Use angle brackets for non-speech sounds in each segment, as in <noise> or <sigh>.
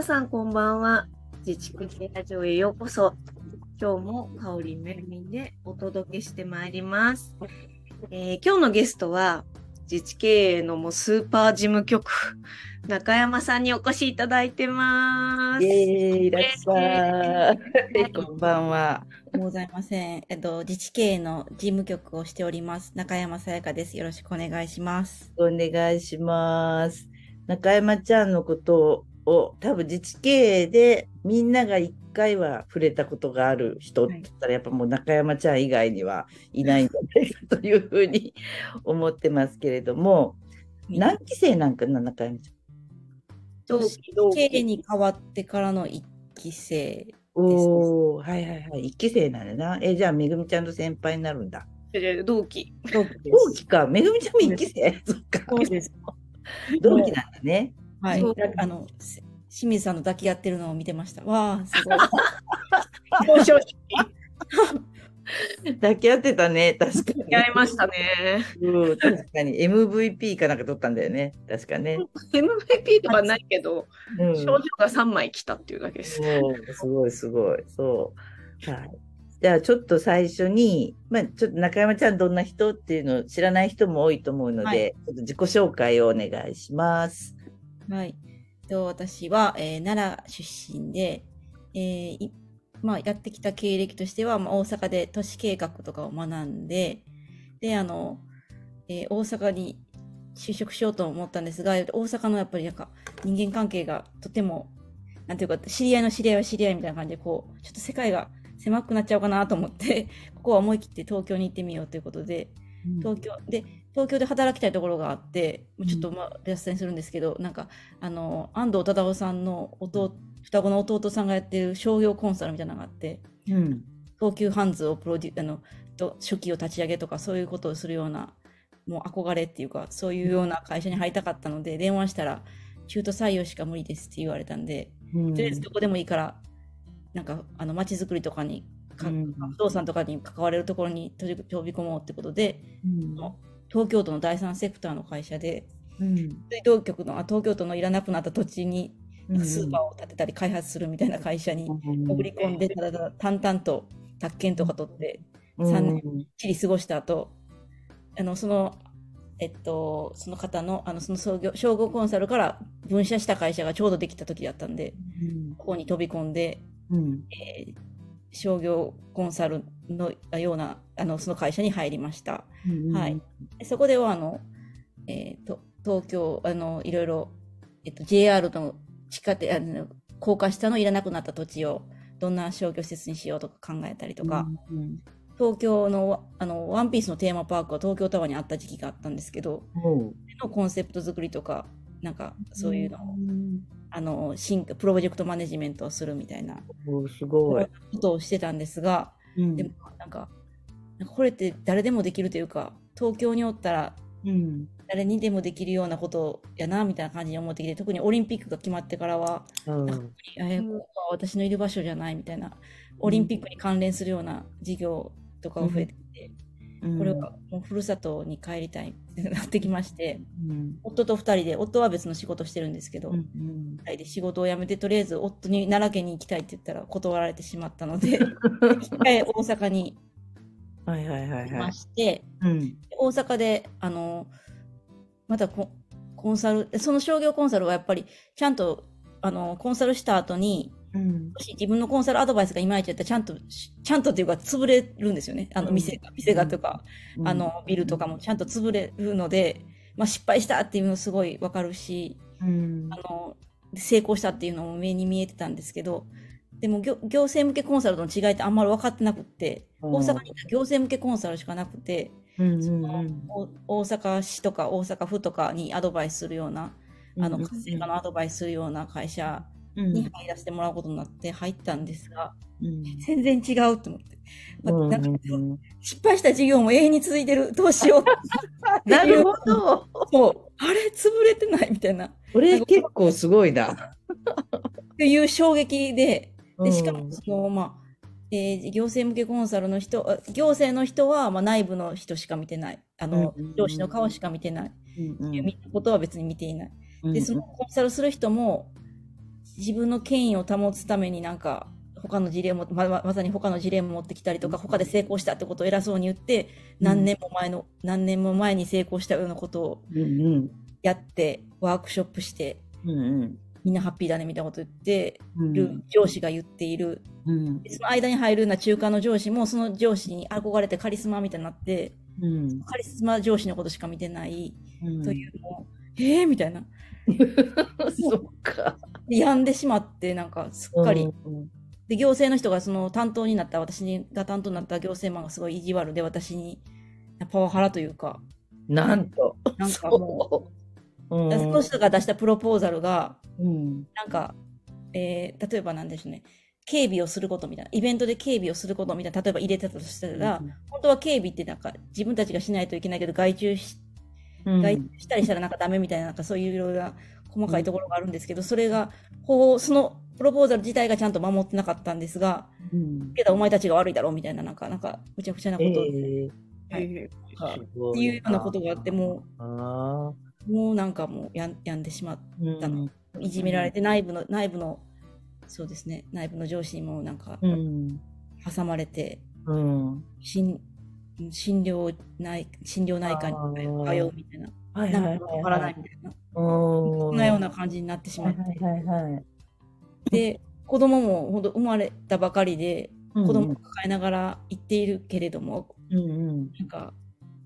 皆さんこんばんは。自治区系ラジオへようこそ。今日も香りめるみんでお届けしてまいります。えー今日のゲストは、自治経営のもうスーパー事務局、中山さんにお越しいただいてます。いらっしゃい。こんばんは。ございません。えっと、自治経営の事務局をしております。中山さやかです。よろしくお願いします。お願いします。中山ちゃんのことを多分自治経営でみんなが一回は触れたことがある人って言ったらやっぱもう中山ちゃん以外にはいないんじゃないかというふうに思ってますけれども、何期生なんかな、中山ちゃん？同期同経営期。に変わってからの一期生。おお、はいはいはい。一期生なんだな。え、じゃあめぐみちゃんと先輩になるんだ。同期。同期で同期か。めぐみちゃんも一期生？そっか。同期なんだね。はい。あの、せ清水さんの抱き合ってるのを見てました。わあ、すごい。<laughs> 表彰式 <laughs> 抱き合ってたね。確かに。やりましたね。うん、確かに MVP かなんか取ったんだよね。確かね。MVP とかないけど、うん、症状が3枚来たっていうだけです。すごいすごい。そう。はい。じゃあちょっと最初に、まあちょっと中山ちゃんどんな人っていうのを知らない人も多いと思うので、はいちょっと自己紹介をお願いします。はい。と私は、えー奈良出身で、えーいまあ、やってきた経歴としては、まあ、大阪で都市計画とかを学んで、で、あの、えー大阪に就職しようと思ったんですが、大阪のやっぱりなんか人間関係がとても、なんていうか、知り合いの知り合いは知り合いみたいな感じで、こう、ちょっと世界が狭くなっちゃうかなと思って、<laughs> ここは思い切って東京に行ってみようということで、東京で東京で働きたいところがあってちょっとまあ別線するんですけど、なんかあの安藤忠雄さんの弟双子の弟さんがやってる商業コンサルみたいなのがあってうん。東急ハンズをプロデュあのと初期を立ち上げとかそういうことをするようなもう憧れっていうかそういうような会社に入りたかったので電話したら中途採用しか無理ですって言われたんで、うん。とりあえずどこでもいいからなんかあの街づくりとかにかうん。不動産とかに関われるところに飛び飛び込もうってことでうん東京都の第三セクターの会社でうん。水道局のあ東京都のいらなくなった土地にスーパーを建てたり開発するみたいな会社に潜り込んでただただ淡々と宅建とか取って三年きり過ごした後あのそのえっとその方のあのその創業商業コンサルから分社した会社がちょうどできた時だったんでここに飛び込んで、うん。えー商業コンサルのようなあのその会社に入りました。うんはい。でそこではあの、えーと東京あのいろいろ、えっと、JR の地下鉄あの高架下のいらなくなった土地をどんな商業施設にしようとか考えたりとか、うん東京のあのワンピースのテーマパークは東京タワーにあった時期があったんですけどうん。のコンセプト作りとかなんかそういうのを、ん。あの進化プロジェクトマネジメントをするみたいなおすごい。ことをしてたんですが、うん。でもなんかこれって誰でもできるというか東京におったらうん。誰にでもできるようなことやなみたいな感じに思ってきて特にオリンピックが決まってからはうん。なんかえーここは私のいる場所じゃないみたいなオリンピックに関連するような事業とかが増えてきて、これはもうふるさとに帰りたいってなってきましてうん。夫と2人で夫は別の仕事してるんですけど、うん二人で仕事を辞めてとりあえず夫に奈良県に行きたいって言ったら断られてしまったので <laughs> 一回大阪にはいはいはい来はい。まして、うん。大阪であのまたココンサルその商業コンサルはやっぱりちゃんとあのコンサルした後にうん。もし自分のコンサルアドバイスがいまいちやったらちゃんとしちゃんとっていうか潰れるんですよね。あのうん。店が、店がとか、あのビルとかもちゃんと潰れるので、まあ、失敗したっていうのすごいわかるしうん。あの成功したっていうのも目に見えてたんですけどでも行行政向けコンサルとの違いってあんまり分かってなくってうん。大阪に行政向けコンサルしかなくて。うんうんそのお大阪市とか大阪府とかにアドバイスするような、あの活性化のアドバイスするような会社うんに入らせてもらうことになって入ったんですが、うん。全然違うと思って、まうんなんか失敗した事業も永遠に続いてる。どうしよう。<laughs> なるほど。もう。あれ潰れてないみたいな。っこれ結構すごいな。ていう衝撃ででしかうんもその、まあえー行政向けコンサルの人あ行政の人は、まあ、内部の人しか見てない。あの、うん上司の顔しか見てない、うん見たことは別に見ていない。うんで、そのコンサルする人も、自分の権威を保つためになんか、他の事例も、まままさに他の事例も持ってきたりとか、他で成功したってことを偉そうに言って、何年も前の、何年も前に成功したようなことをうんうん。やって、ワークショップして、うんうん。みんなハッピーだねみたいなこと言ってうんる上司が言っている。うん。その間に入るような中間の上司も、その上司に憧れてカリスマみたいになって、うん。カリスマ上司のことしか見てないうんというのを、えーみたいな。<laughs> そっか。で病んでしまって、なんかすっかり。うんで、行政の人がその担当になった、私が担当になった行政マンがすごい意地悪で、私にパワハラというか、なんと。なんかもう。うん。その人が出したプロポーザルが、うん。なんか、えー例えばなんでしょうね、警備をすることみたいな、イベントで警備をすることみたいな、例えば入れてたとしたら、本当は警備ってなんか自分たちがしないといけないけど、外注しうん、外注したりしたらなんかダメみたいな、なんかそういういろいろな細かいところがあるんですけど、それが、こう、そのプロポーザル自体がちゃんと守ってなかったんですが、うん。けどお前たちが悪いだろうみたいな、なんか、なんか、むちゃくちゃなことはいっていうようなことがあって、も。う、もうなんかもうやん病んでしまっうんたの。いじめられて、内部の、内部の、そうですね、内部の上司にもなんか、うん。挟まれて、うん。診診療内、診療内科に通うみたいな、はいなんはいはい。はかわからないみたいな、そそんなような感じになってしまって、はいはいはい。で、子供も本当生まれたばかりで、うん子供を抱えながら行っているけれども、うんうん。なんか、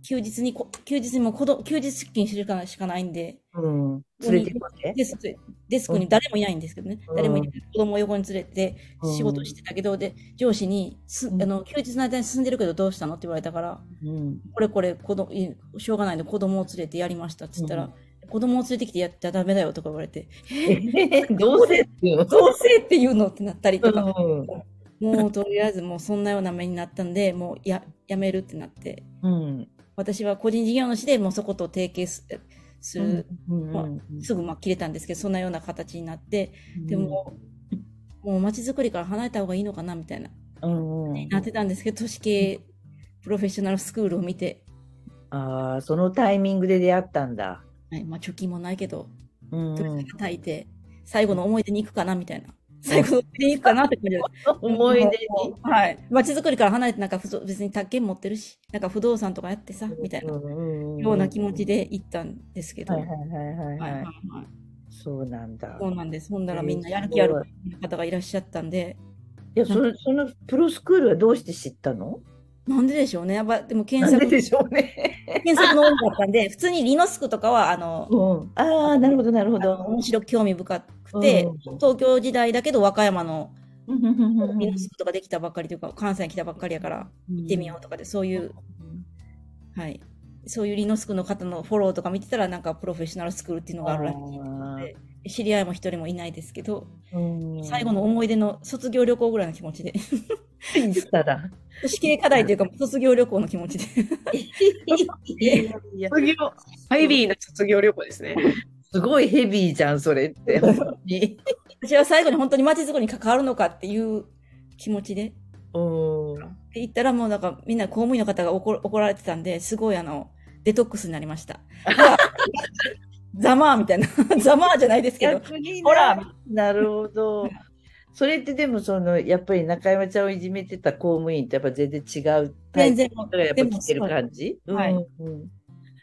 休日にこ、休日にも子供、休日出勤するかしかないんで、うん。連れてデスクデスクに誰もいないんですけどね、うん。誰もいない。子供を横に連れてうん。仕事してたけど、で、上司にす、うん。あの、休日の間に住んでるけどどうしたのって言われたから、うん。これこれ子供、いしょうがないので子供を連れてやりましたって言ったら、子供を連れてきてやったらダメだよとか言われて、え <laughs> どうせっていうの？どうせって言うのってなったりとか、うん。もうとりあえずもうそんなような目になったんで、もうややめるってなって、うん。私は個人事業主でもうそこと提携すする、すぐまあ切れたんですけど、そんなような形になって、でも、もう街づくりから離れた方がいいのかなみたいな、うんうん。なってたんですけど、都市系プロフェッショナルスクールを見て、ああ、そのタイミングで出会ったんだ。はいまあ、貯金もないけど、うん。とりあえず炊いて、最後の思い出に行くかなみたいな。最後の思い出に行くかなって感じで。<laughs> 思い出に。はい。街づくりから離れて、なんか別に宅建持ってるし、なんか不動産とかやってさ、みたいなような気持ちで。で行ったんですけど。はいはいはいはいそうなんだ。そうなんです。ほんならみんなえーやる気ある方がいらっしゃったんで、いや、その、そのプロスクールはどうして知ったの？なんででしょうね。やっぱ、でもな検索、んででしょうね。検索の多かったんで、普通にリノスクとかは、あの、うん。ああ、なるほど、なるほど。面白く興味深くて、うん東京時代だけど和歌山のうんうんうんうんリノスクとかできたばっかりというか、関西に来たばっかりやから、行ってみようとかで、そういう、はい。そういうリノスクの方のフォローとか見てたら、なんかプロフェッショナルスクールっていうのがあるらしい。知り合いも一人もいないですけど、うん最後の思い出の卒業旅行ぐらいの気持ちで、言ったら。<laughs> 試験課題というか、卒業旅行の気持ちで。<laughs> 卒業、ヘビーな卒業旅行ですね。すごいヘビーじゃん、それって。<laughs> 私は最後に本当に街づくりに関わるのかっていう気持ちで。うん。って言ったらもうなんかみんな公務員の方が怒怒られてたんで、すごいあの、デトックスになりました。<laughs> ざまーみたいな。<laughs> ざまーじゃないですけど。ほらなるほど。それってでもそのやっぱり中山ちゃんをいじめてた公務員とやっぱ全然違うタイプ全然の人がやっぱ来てる感じ？はいうんうん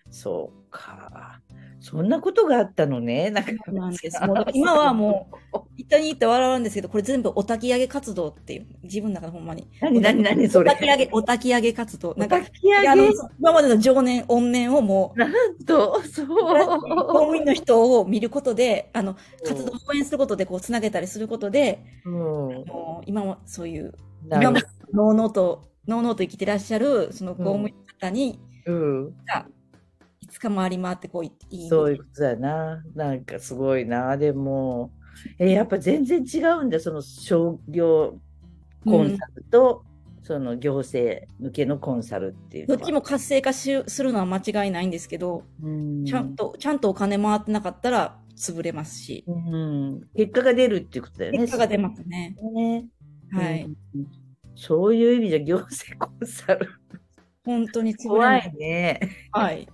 そうか。そんなことがあったのね。中そうなんです。今はもう、一旦言って笑うんですけど、これ全部お焚き上げ活動っていう、自分の中でほんまに。何何何それお焚き上げ、お焚き上げ活動。なんか、今までの常年、怨念をもう、なんと、そう。公務員の人を見ることで、あの、活動を応援することで、こう、つなげたりすることで、うん。もう今もそういう、今も、のうのうと、のうのうと生きてらっしゃる、その公務員の方に、うん。がいつか回り回ってこういいそういうことだな。なんかすごいな。でも、えやっぱ全然違うんだ。その商業コンサルと、その行政向けのコンサルっていう。どっちも活性化しするのは間違いないんですけど、うん、ちゃんと、ちゃんとお金回ってなかったら潰れますし、うん。結果が出るっていうことだよね。結果が出ますね。ね。はい。うんそういう意味じゃ行政コンサル本当に怖。いね。はい。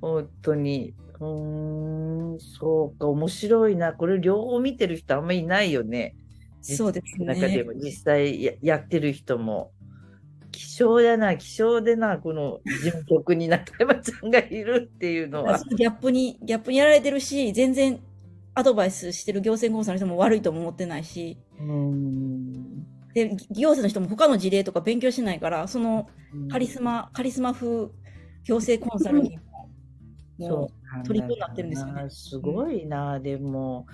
本当に。うーん、そうか、面白いな。これ両方見てる人あんまりいないよね。そうですね。中でも実際ややってる人も。希少だな、希少でな、この事務局に中山ちゃんがいるっていうのは。<laughs> ギャップに、ギャップにやられてるし、全然アドバイスしてる行政コンサルの人も悪いとも思ってないし、うーん。で、行政の人も他の事例とか勉強しないから、そのカリスマ、カリスマ風行政コンサルにも、う取り組んだってるんですよねすごいな、でも。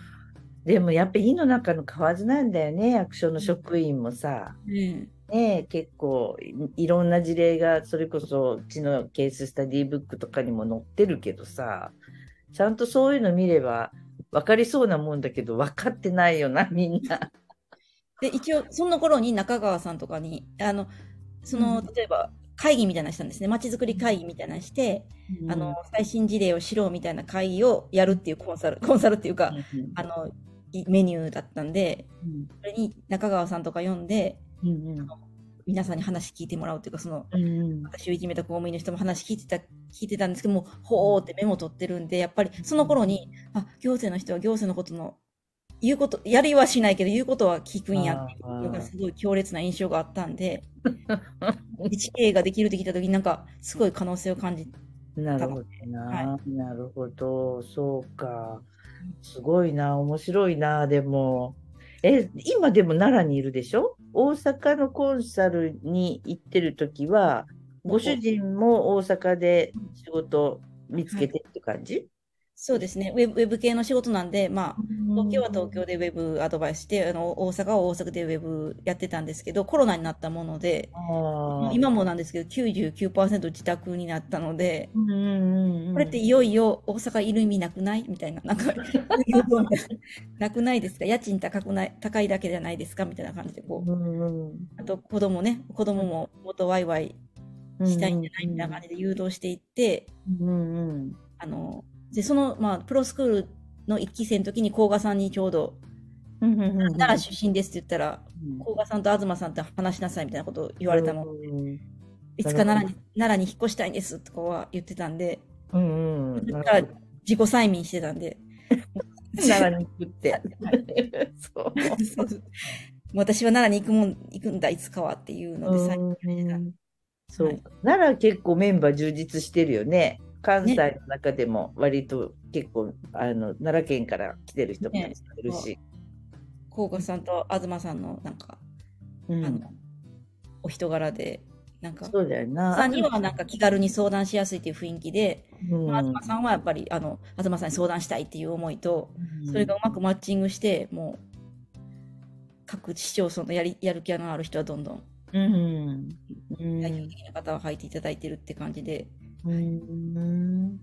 でもやっぱり井の中の蛙なんだよね、役所の職員もさ。う、ねねえ、結構いいろんな事例がそれこそうちのケーススタディブックとかにも載ってるけどさちゃんとそういうの見れば分かりそうなもんだけど分かってないよな <laughs> みんな。で、一応、その頃に中川さんとかに、あの、その、うん例えば、会議みたいなのしたんですね。まちづくり会議みたいなのして、あの、最新事例を知ろうみたいな会議をやるっていうコンサル、コンサルっていうか、あの、いメニューだったんで、それに中川さんとか読んで、うんうん。皆さんに話聞いてもらうっていうか、その、うんうん。私をいじめた公務員の人も話聞いてた、聞いてたんですけども、ほーってメモ取ってるんで、やっぱりその頃に、あ、行政の人は行政のことの、言うこと、やりはしないけど言うことは聞くんやっていうのがすごい強烈な印象があったんで、自治経営ができるって聞いた時になんか、すごい可能性を感じなるほどな、はなるほど、そうか。すごいな、面白いな、でも。え、今でも奈良にいるでしょ？大阪のコンサルに行ってる時は、ご主人も大阪で仕事見つけてって感じ、そうですね。ウェブウェブ系の仕事なんで、まあ、東京は東京でウェブアドバイスして、あの、大阪は大阪でウェブやってたんですけど、コロナになったもので、今もなんですけど、99%自宅になったので、うんうんうんこれっていよいよ大阪いる意味なくない？みたいな、なんか、<laughs> なくないですか？家賃高くない、高いだけじゃないですか？みたいな感じで、こう、うんうん。あと子供ね、子供ももっとワイワイしたいんじゃない？みたいな感じで誘導していって、うんうん。あの、で、その、まあ、プロスクールの一期生の時に、甲賀さんにちょうど、奈良出身ですって言ったら、甲賀さんと東さんって話しなさいみたいなことを言われたの。うんいつか奈良に、奈良に引っ越したいんですとかは言ってたんで、うんうん。だから自己催眠してたんで。<laughs> 奈良に行くって。<laughs> そう。そうそう私は奈良に行くもん、行くんだ、いつかはっていうので、催眠してたんでそう、はい奈良結構メンバー充実してるよね。関西の中でも割と結構、あの奈良県から来てる人もいるし。甲賀さんと東さんの、なんか、うんあの、お人柄で、なんか、そうだよな。さんにはなんか気軽に相談しやすいっていう雰囲気で、うんまあ東さんはやっぱり、あの、東さんに相談したいっていう思いと、それがうまくマッチングして、もう、各市町村のやりやる気のある人はどんどん、うん。うん代表的な方は入っていただいてるって感じで、うん。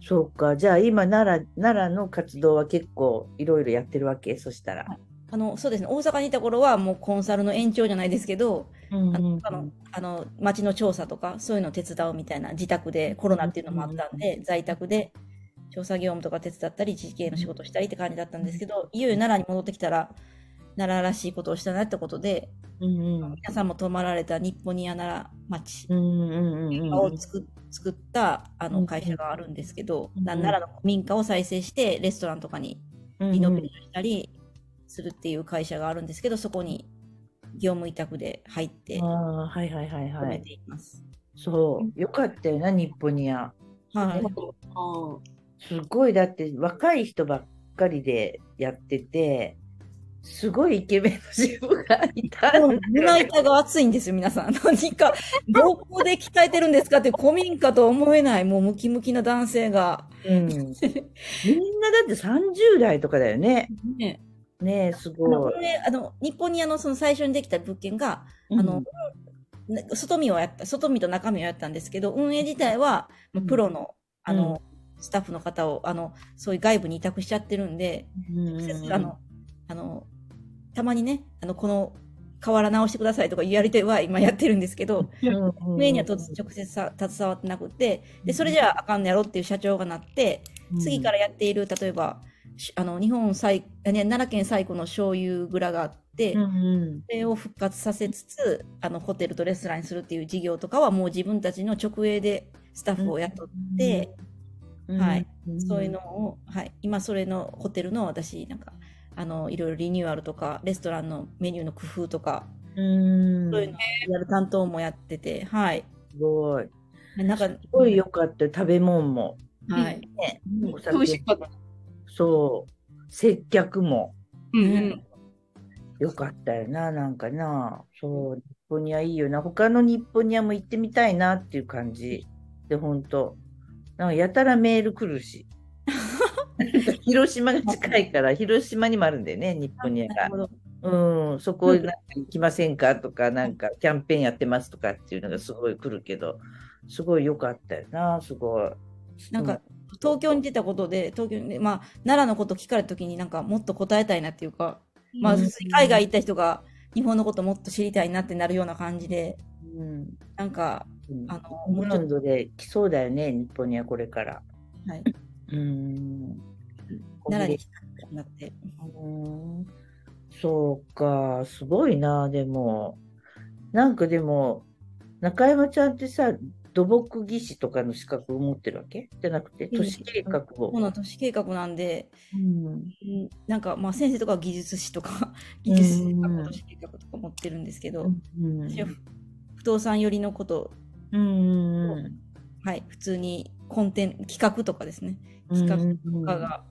そうか。じゃあ今奈良、奈良の活動は結構いろいろやってるわけ？そしたら。あの、そうですね、大阪にいた頃はもうコンサルの延長じゃないですけど、うんあの、あの、あの町の調査とか、そういうのを手伝うみたいな、自宅で、コロナっていうのもあったんで、在宅で調査業務とか手伝ったり、地系の仕事したりって感じだったんですけど、いよいよ奈良に戻ってきたら、奈良らしいことをしたなってことで、うんうん皆さんも泊まられた日本にア奈良町うんうんうんを作作ったあうんの会社があるんですけど、うんな奈良の古民家を再生して、レストランとかにリノベーションしたりするっていう会社があるんですけど、そこに業務委託で入ってああ、はいはいはいはい。勤めています。そう、よかったよな、日本には。はい。すごい、だって若い人ばっかりでやってて、すごいイケメンの主婦がいた胸板が熱いんですよ、皆さん。何か、どこで鍛えてるんですかって、古民家と思えない、もうムキムキな男性が。うん、みんなだって30代とかだよね。ね、ねえ、すごい。あの日本にあのその最初にできた物件が、あの、ね外見をやった、外見と中身をやったんですけど、運営自体は、プロの、あの、スタッフの方を、あの、そういう外部に委託しちゃってるんで、うん、直接あの、あの、たまにね、あの、この、瓦直してくださいとかいうやりとりは今やってるんですけど、<laughs> うん、運営にはと直接さ携わってなくて、で、それじゃああかんのやろっていう社長がなって、次からやっている、例えば、しあの、日本最、あね奈良県最古の醤油蔵があって、うんうん。それを復活させつつ、あの、ホテルとレストランにするっていう事業とかはもう自分たちの直営でスタッフを雇って、はい。そういうのを、はい、今それのホテルの私なんかあのいろいろリニューアルとかレストランのメニューの工夫とか、うん。そういうのをやる担当もやってて、はい。すごい。なんか、すごい良かったよ食べ物も。はい。ね、お美味し酒かった。そう。接客もうんうん。良かったよな、なんかな。そう、日本にはいいよな。他の日本にはもう行ってみたいなっていう感じ。で、本当なんかやたらメール来るし。<laughs> 広島が近いから、広島にもあるんだよね、日本にが。うん、そこなんか行きませんかとか、なんかキャンペーンやってますとかっていうのがすごい来るけど、すごい良かったよな、すごい。なんか、東京に出たことで、東京に、まあ、奈良のこと聞かれたときになんかもっと答えたいなっていうか、まあ、海外行った人が日本のこともっと知りたいなってなるような感じで、うん、なんか、うん。あの、ホもうちょっランドで来そうだよね、日本にはこれから。と、はい、うん。奈良に来たくなって。うん。そうか、すごいな、でも。なん。かでも、中山ちゃん。ってさ、土木技師とかの資格を持ってるわけじゃなくて、都市計画を。この都市計画なん。で、うん。なん。か、まあ、先生とか技術士とか、技術士とかうん。都市計画とか持ってるん。ですけど、うん。不動産寄りのこと、うん。はい、普通にコンテン企画とかですね、企画とかが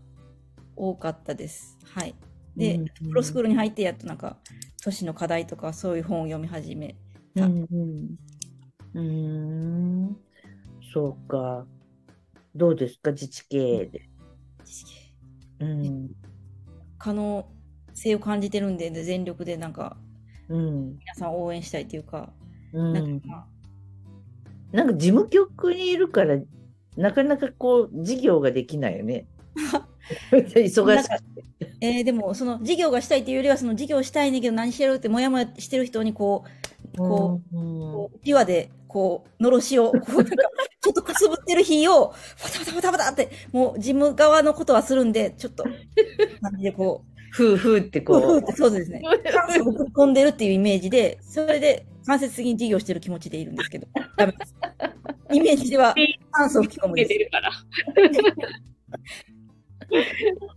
多かったです。はい。で、うんプロスクールに入ってやっとなんか、都市の課題とかそういう本を読み始めた。うんうんうんそうか。どうですか、自治経営で。うん可能性を感じてるんで、で全力でなんか、うん皆さんを応援したいというか、うんなんか、まあなんか事務局にいるから、なかなかこう、事業ができないよね。<laughs> 忙しなんかえーでも、その事業がしたいというよりは、その事業したいねんけど何してるってもやもやしてる人にこう、こう、うピュアで、こう、のろしを、こう、なんか、ちょっとくすぶってる日を、パタパタパタパタって、もう、事務側のことはするんで、ちょっと、感じでこう、ふうふうってこう。ふうって、そうですね。込んでるっていうイメージで、それで間接的に事業してる気持ちでいるんですけど、ダメです。イメージでは <laughs> 酸素を吹き込むです。出てるから。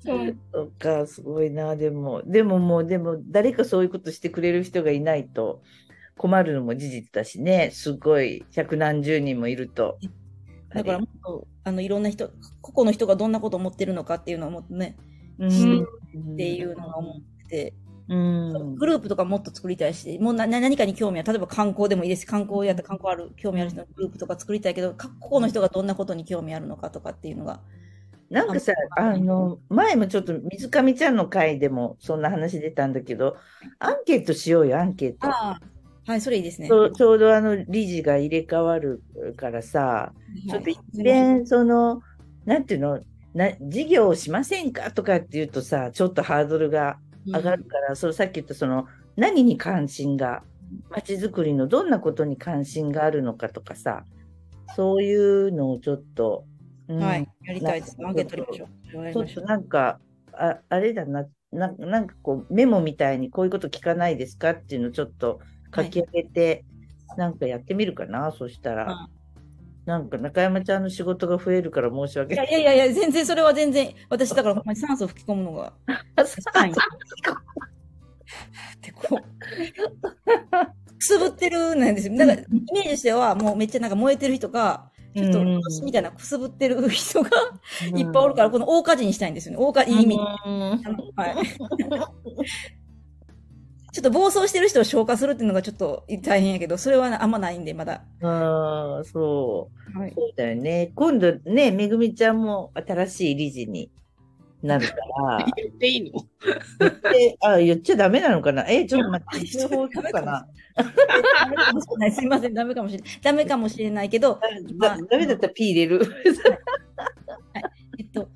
そうか、すごいな、でも。でももう、でも、誰かそういうことしてくれる人がいないと困るのも事実だしね。すごい、百何十人もいると。だからもっと、あの、いろんな人、個々の人がどんなことを思ってるのかっていうのをもっとね、うん、っていうのが思ってて、うん。グループとかもっと作りたいし、もうな何かに興味ある、例えば観光でもいいです。し、観光やったら観光ある、興味ある人のグループとか作りたいけど、か個々の人がどんなことに興味あるのかとかっていうのが、なんかさ、あの、前もちょっと水上ちゃんの回でもそんな話出たんだけど、アンケートしようよ、アンケート。ああ、はい、それいいですね。ちょちょうどあの理事が入れ替わるからさ、ちょっと一遍、その、なんていうの、な事業をしませんかとかっていうとさ、ちょっとハードルが上がるから、そのさっき言ったその、何に関心が、まちづくりのどんなことに関心があるのかとかさ、そういうのをちょっと、うん。はい、やりたいです。アンケート取りましょう。ちょっとなんか、ああれだな。な、なんかこう、メモみたいにこういうこと聞かないですかっていうのをちょっと書き上げて、なんかやってみるかな、そしたら。うんなんか中山ちゃんの仕事が増えるから申し訳いない。やいやいやいや、全然それは全然、私だからほんまに酸素を吹き込むのが、はい。ってこう、くすぶってるなんですよ。だから、イメージとしては、もうめっちゃなんか燃えてる人が、ちょっと、みたいなくすぶってる人がいっぱいおるから、この大火事にしたいんですよね。大火事、いい意味。うんはい。ちょっと暴走してる人を消化するっていうのがちょっと大変やけど、それはあんまないんで、まだ。ああ、そう。はい。そうだよね。今度ね、めぐみちゃんも新しい理事になるから。<laughs> 言っていいの？であ、言っちゃダメなのかな？え、ちょっと待って、通報するかな <laughs> すいません、ダメかもしれない。ダメかもしれないけど、だダメだったら P 入れる。えっと、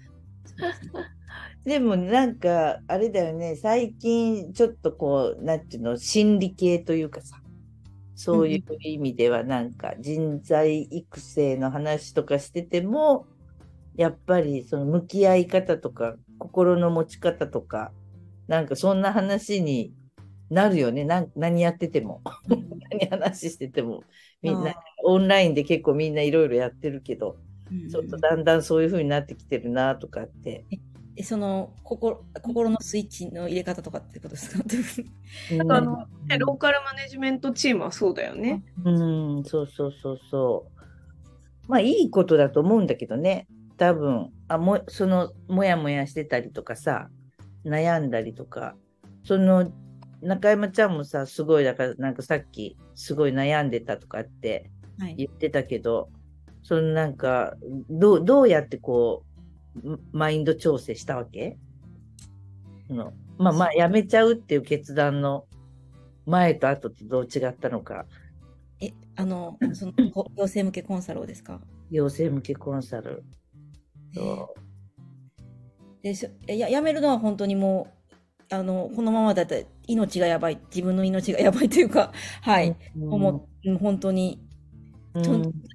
でもなんか、あれだよね、最近ちょっとこう、なんていうの、心理系というかさ、そういう意味ではなんか人材育成の話とかしてても、やっぱりその向き合い方とか、心の持ち方とか、なんかそんな話になるよね、何やってても。<laughs> 何話してても。みんな、オンラインで結構みんないろいろやってるけど、うんちょっとだんだんそういう風になってきてるなとかって。えその心心のスイッチの入れ方とかってことですか？なんかあの、ねローカルマネジメントチームはそうだよね。うん、そうそうそうそう。まあいいことだと思うんだけどね。多分、あもそのもやもやしてたりとかさ、悩んだりとか、その中山ちゃんもさ、すごいだからなんかさっきすごい悩んでたとかってはい。言ってたけど、そのなんかどうどうやってこうマインド調整したわけ？のまあまあやめちゃうっていう決断の前と後ってどう違ったのか。え、あの、<clears throat> その、こ行政向けコンサルをですか？行政向けコンサル。そでしややめるのは本当にもう、あの、このままだったら命がやばい、自分の命がやばいというか、はい、う。思う、本当に、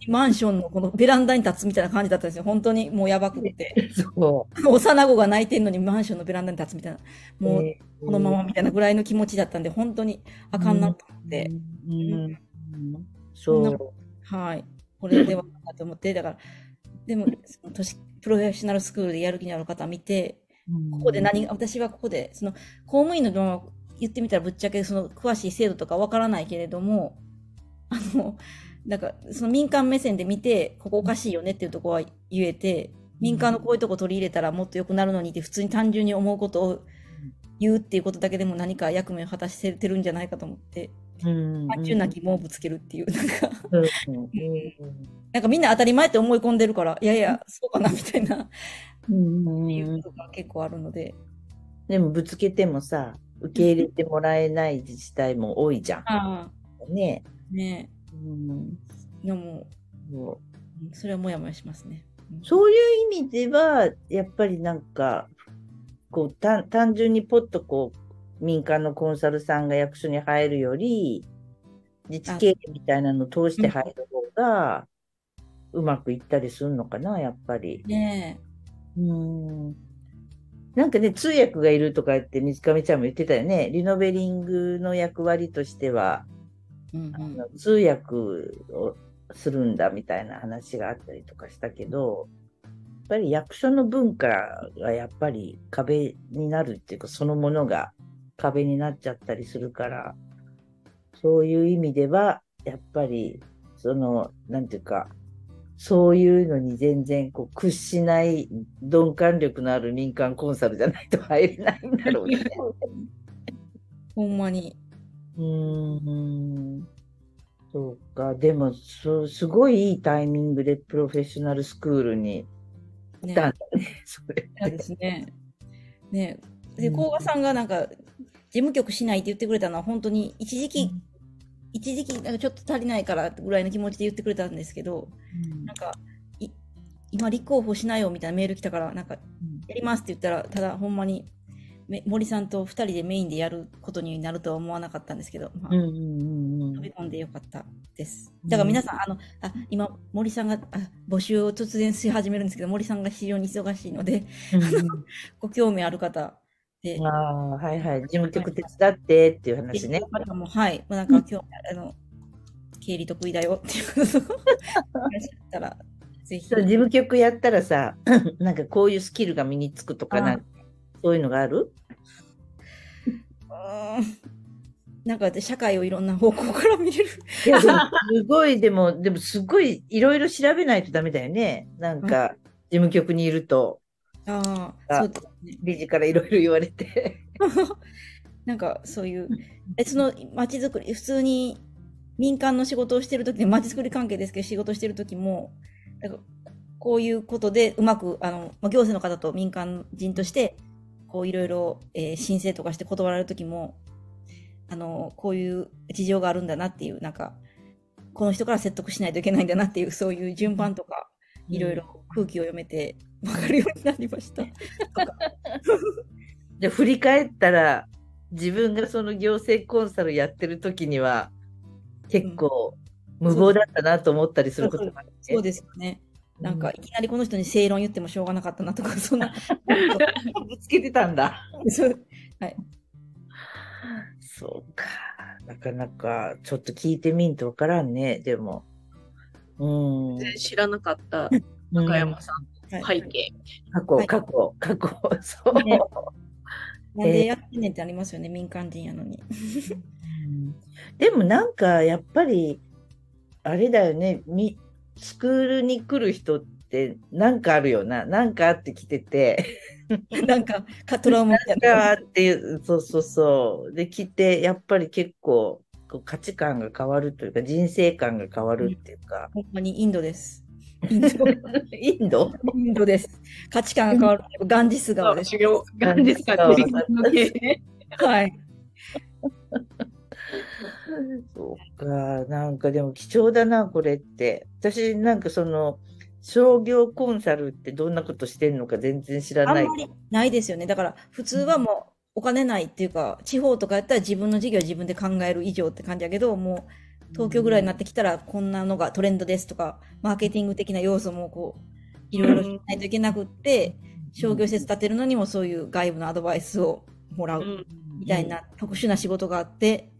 マンションのこのベランダに立つみたいな感じだったんですよ。本当にもうやばくて。そ幼子が泣いてんのにマンションのベランダに立つみたいな、う。もうえーこのままみたいなぐらいの気持ちだったんで、本当にあかんなと思って、うんうんそんなそはい。これではなと思って、だから、でも、その都市プロフェッショナルスクールでやる気のある方見て、う。ここで何、私はここで、その、公務員の言ってみたらぶっちゃけ、その、詳しい制度とかわからないけれども、あの、なんか、その民間目線で見て、ここおかしいよねっていうところは言えて、民間のこういうとこ取り入れたらもっと良くなるのにって、普通に単純に思うことを言うっていうことだけでも何か役目を果たしててるんじゃないかと思って、うん。単純な疑問をぶつけるっていう、なんか、なんかみんな当たり前って思い込んでるから、いやいや、そうかなみたいな、うん。いうことが結構あるので。でもぶつけてもさ、受け入れてもらえない自治体も多いじゃん。あね。あ、ねうんえ。でも、そうそれはもやもやしますね。うんそういう意味では、やっぱりなんか、こう、単単純にポッとこう、民間のコンサルさんが役所に入るより、自治経営みたいなのを通して入る方が、うまくいったりするのかな、やっぱり。ねうん。なんかね、通訳がいるとかって水上ちゃんも言ってたよね。リノベリングの役割としては、え。うんうんあの通訳をするんだみたいな話があったりとかしたけど、やっぱり役所の文化がやっぱり壁になるっていうか、そのものが壁になっちゃったりするから、そういう意味では、やっぱり、その、なんていうか、そういうのに全然こう屈しない鈍感力のある民間コンサルじゃないと入れないんだろうね。<laughs> ほんまに。うーん。そうか。でも、そうすごいいいタイミングでプロフェッショナルスクールに来ねたんだね。それそうですね。ねで、うん甲賀さんがなんか、事務局しないって言ってくれたのは、本当に一時期、一時期、なんかちょっと足りないからぐらいの気持ちで言ってくれたんですけど、なんか、い今立候補しないよみたいなメール来たから、なんか、やりますって言ったら、ただほんまに、め森さんと2人でメインでやることになるとは思わなかったんですけど、まあうんうんうんうん。飛び込んでよかったです。だから皆さん、あの、あ、今、森さんが、あ、募集を突然し始めるんですけど、森さんが非常に忙しいので、ご興味ある方で、ああ、はいはい。事務局手伝ってっていう話ね。方も、はい、もうなんか今日、あの、経理得意だよっていうことを。<laughs> ったら、ぜひ。事務局やったらさ、<clears throat> なんかこういうスキルが身につくとかあなんか、そういうのがある？なんか社会をいろんな方向から見れる。いや、すごい、でも、でもすごいいろいろ調べないとダメだよね。なんか、事務局にいると、ああ、あそうですね。理事からいろいろ言われて。<laughs> なんかそういう、えその街づくり、普通に民間の仕事をしてるときで、街づくり関係ですけど、仕事してるときも、なんかこういうことでうまく、あの、まあ、行政の方と民間人として、こういろいろ、えー申請とかして断られるときも、あの、こういう事情があるんだなっていう、なんか、この人から説得しないといけないんだなっていう、そういう順番とか、いろいろ空気を読めて分かるようになりました。で振り返ったら自分がその行政コンサルやってる時には結構無謀だったなと思ったりすることがある、ね。そうですよね。なんか、いきなりこの人に正論言ってもしょうがなかったなとか、<laughs> そんな。ぶつけてたんだ。そうそうか。なかなかちょっと聞いてみんとわからんね。でも。うん。全然知らなかった。中山さんはい背景。過去、はい過去、過去、そう。ね <laughs> なんでやってんねんってありますよね、民間人やのに。うんでもなんかやっぱりあれだよねみスクールに来る人ってなんかあるよななんかあって来てて <laughs> なんか、かトラウマみたいなんかっていうそうそうそうで来てやっぱり結構こう価値観が変わるというか人生観が変わるっていうか、ほんまにインドです。インド？インドインド？です。価値観が変わる。ガンジス川です。修行、ガンですかっていう系ね。<laughs> はい。<laughs> そうか、なんかでも貴重だな、これって。私、なんかその、商業コンサルってどんなことしてんのか全然知らない。あんまりないですよね。だから、普通はもう、お金ないっていうか、地方とかやったら自分の事業を自分で考える以上って感じやけど、もう、東京ぐらいになってきたら、こんなのがトレンドですとか、マーケティング的な要素もこう、いろいろしないといけなくって、商業施設建てるのにもそういう外部のアドバイスをもらうみたいな特殊な仕事があって、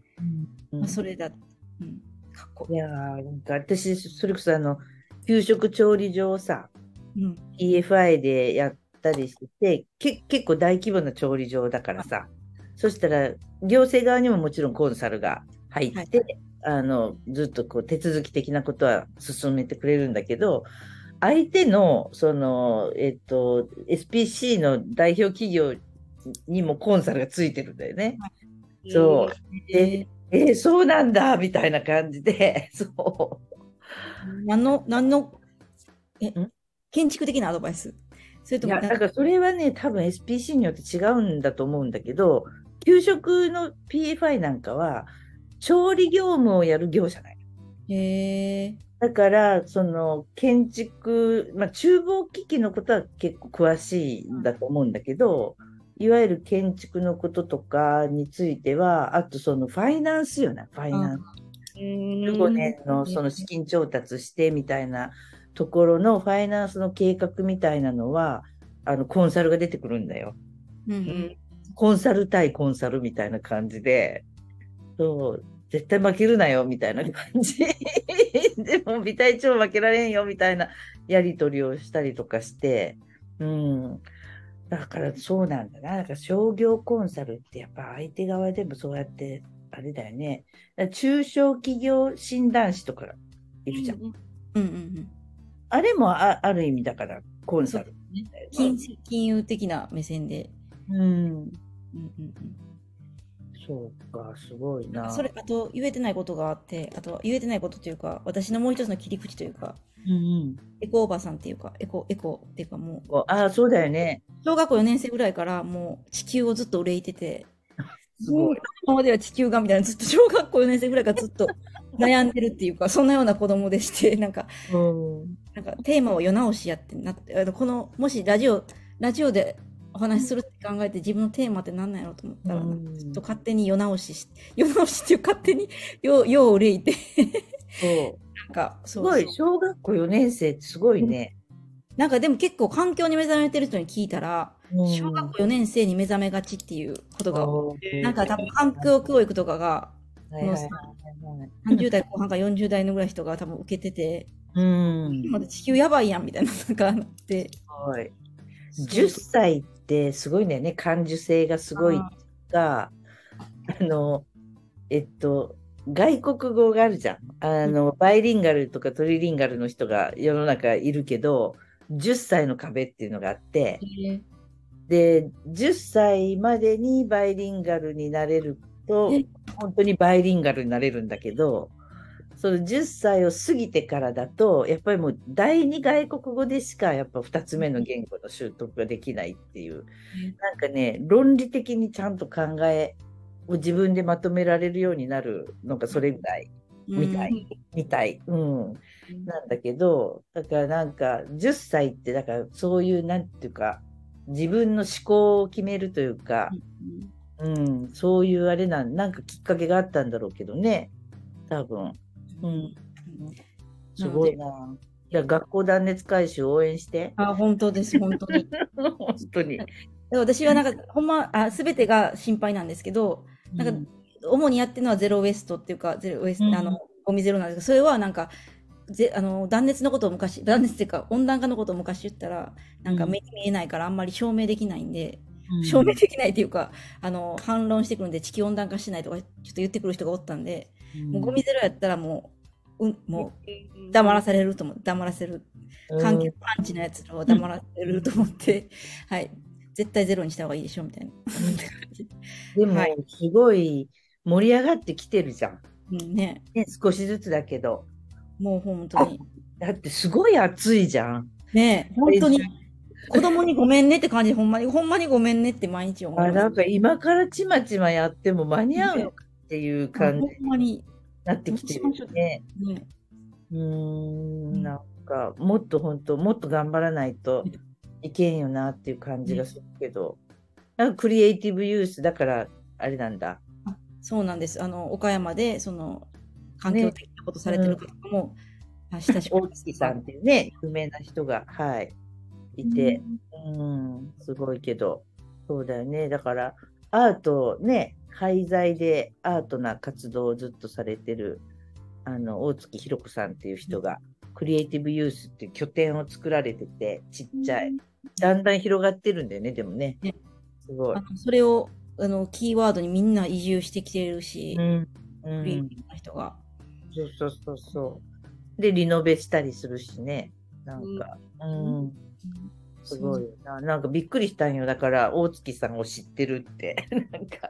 うん。まあ、それだ、うん、かっこいやーなんか私、それこそあの、給食調理場をさ、いい。うん。EFI でやったりしてて、け結構大規模な調理場だからさ、そしたら、行政側にももちろんコンサルが入って、はあの、ずっとこう手続き的なことは進めてくれるんだけど、相手の、その、えっと、SPC の代表企業にもコンサルがついてるんだよね。そう。で、えーそうなんだみたいな感じで、<laughs> そう。何の、何の、えん、建築的なアドバイス？それといや、もなんか、だからそれはね、多分 SPC によって違うんだと思うんだけど、給食の PFI なんかは、調理業務をやる業者ない。へえだから、その建築、まあ、厨房機器のことは結構詳しいんだと思うんだけど、いわゆる建築のこととかについては、あとそのファイナンスよな、ファイナンス。15年のその資金調達してみたいなところのファイナンスの計画みたいなのは、あの、コンサルが出てくるんだよ。うんううんんコンサル対コンサルみたいな感じで、そう、絶対負けるなよみたいな感じ。<laughs> でも、微体調負けられんよみたいなやり取りをしたりとかして、うん。だからそうなんだな。だから商業コンサルってやっぱ相手側でもそうやって、あれだよね。中小企業診断士とかいるじゃん。うんうんうん。あれもあある意味だからコンサルね。金金融的な目線で。うん。うんうんうんそうか、すごいな。それ、あと言えてないことがあって、あと言えてないことというか、私のもう一つの切り口というか、うんうん。エコおばさんっていうか、エコ、エコっていうかもう、ああ、そうだよね。小学校4年生ぐらいからもう地球をずっと憂いてて、<laughs> すごい。今までは地球がみたいな、ずっと小学校4年生ぐらいからずっと悩んでるっていうか、そんなような子供でして、<laughs> なんか、うん。なんかテーマを世直しやってなって、あのこの、もしラジオ、ラジオでお話しするって考えて自分のテーマって何なんやろうと思ったら、うんなんかずっと勝手に世直しし、<laughs> 世直しっていう勝手に世世を憂いて、そう。なんか、すごい、小学校4年生ってすごいね。なんかでも結構環境に目覚めてる人に聞いたら、小学校4年生に目覚めがちっていうことが、うんなんか多分環境教育とかがはいはいはいはい30代後半か40代のぐらい人が多分受けてて、うん。地球やばいやんみたいな、なんかあって。すごい。10歳ってすごいんだよね。感受性がすごいが、あの、えっと、外国語があるじゃん。あの、バイリンガルとかトリリンガルの人が世の中いるけど、10歳の壁っていうのがあって、で、10歳までにバイリンガルになれるとえ、本当にバイリンガルになれるんだけど、その10歳を過ぎてからだと、やっぱりもう第二外国語でしかやっぱ2つ目の言語の習得ができないっていう、なんかね、論理的にちゃんと考えを自分でまとめられるようになるのがそれぐらいみたい、みたい。うん。なんだけど、だからなんか10歳ってだからそういうなんていうか自分の思考を決めるというか、うん、そういうあれなんなんかきっかけがあったんだろうけどね、多分。うん。すごいな。いや、学校断熱改修応援して。あ、本当です、本当に。<laughs> 本当に。で私はなんか、ほんま、あ、すべてが心配なんですけど、なんか、主にやってるのはゼロウエストっていうか、ゼロウエスト、うんあの、ゴミゼロなんですけど、それはなんか、ぜあの断熱のことを昔、断熱っていうか温暖化のことを昔言ったら、なんか目に見えないからあんまり証明できないんで、証明できないっていうか、あの、反論してくるんで地球温暖化しないとか、ちょっと言ってくる人がおったんで、もうゴミゼロやったらもう、うん、もう黙らされると思う。黙らせる。環境パンチのやつらを黙らせると思って、<laughs> はい。絶対ゼロにした方がいいでしょ、みたいな。<laughs> でもはい、すごい盛り上がってきてるじゃん。うんね、ね、少しずつだけど。もう本当に。だってすごい暑いじゃん。ね本当に、子供にごめんねって感じで、ほんまに、ほんまにごめんねって毎日思いあ。なんか今からちまちまやっても間に合うのかっていう感じほにんまに、なってきてるよね。ね、うーん、なんか、もっと本当、もっと頑張らないといけんよなっていう感じがするけど、なんかクリエイティブユースだから、あれなんだ。そうなんです。あの、岡山で、その、環境的なことされてる方も、あ親しく大月さんっていうね、有名な人が、はい、いて、うん、すごいけど、そうだよね。だから、アートね、廃材でアートな活動をずっとされてる、あの、大月ひろ子さんっていう人が、クリエイティブユースっていう拠点を作られてて、ちっちゃい。だんだん広がってるんだよね、でもねね。すごいそれを、あの、キーワードにみんな移住してきてるし、うん。うクリエイんティブな人が。そうそうそうそう。で、リノベしたりするしね。なんか、うん。すごいよな。なんかびっくりしたんよ。だから、大月さんを知ってるって。<laughs> なんか。